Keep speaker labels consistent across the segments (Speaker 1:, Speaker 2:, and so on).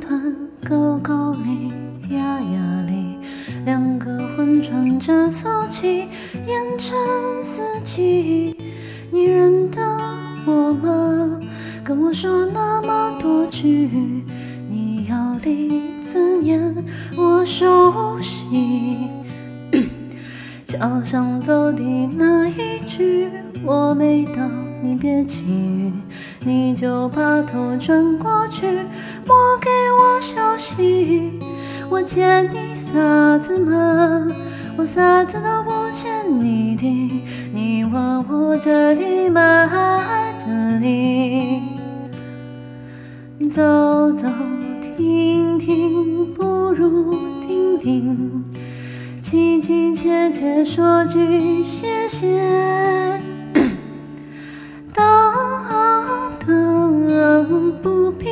Speaker 1: 团高高哩压压哩两个魂喘着粗气烟尘四起你认得我吗？跟我说那么多句你要哩尊严我熟悉。桥上走的那一句我没到，你别急，你就把头转过去，莫给我消息。我欠你啥子吗？我啥子都不欠你的。你问我这里吗？这里。走走停停，不如停停。凄凄切切说句谢谢。等等，不必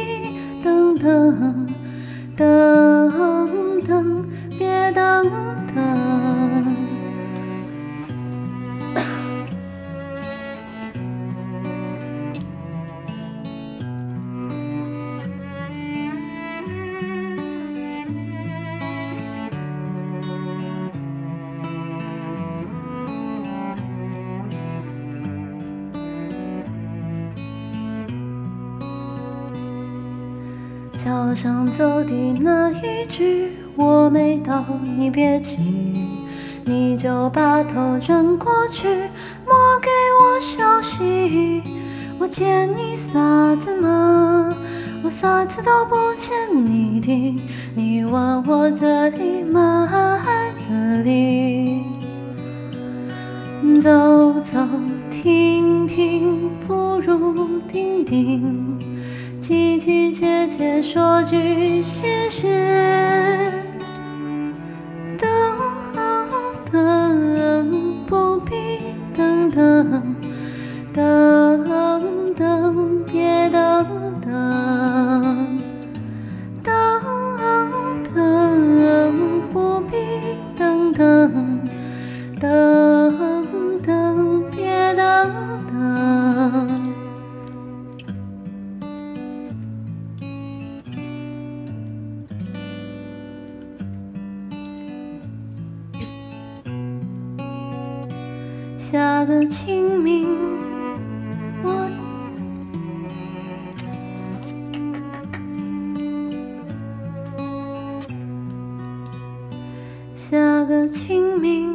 Speaker 1: 等等。等桥上走的那一句我没到，你别急，你就把头转过去，莫给我消息。我欠你啥子吗？我啥子都不欠你的。你问我这里吗？这里。走走停停，不如定定。凄凄切切说句谢谢，等等，不必等等，等等，下个清明，我下个清明，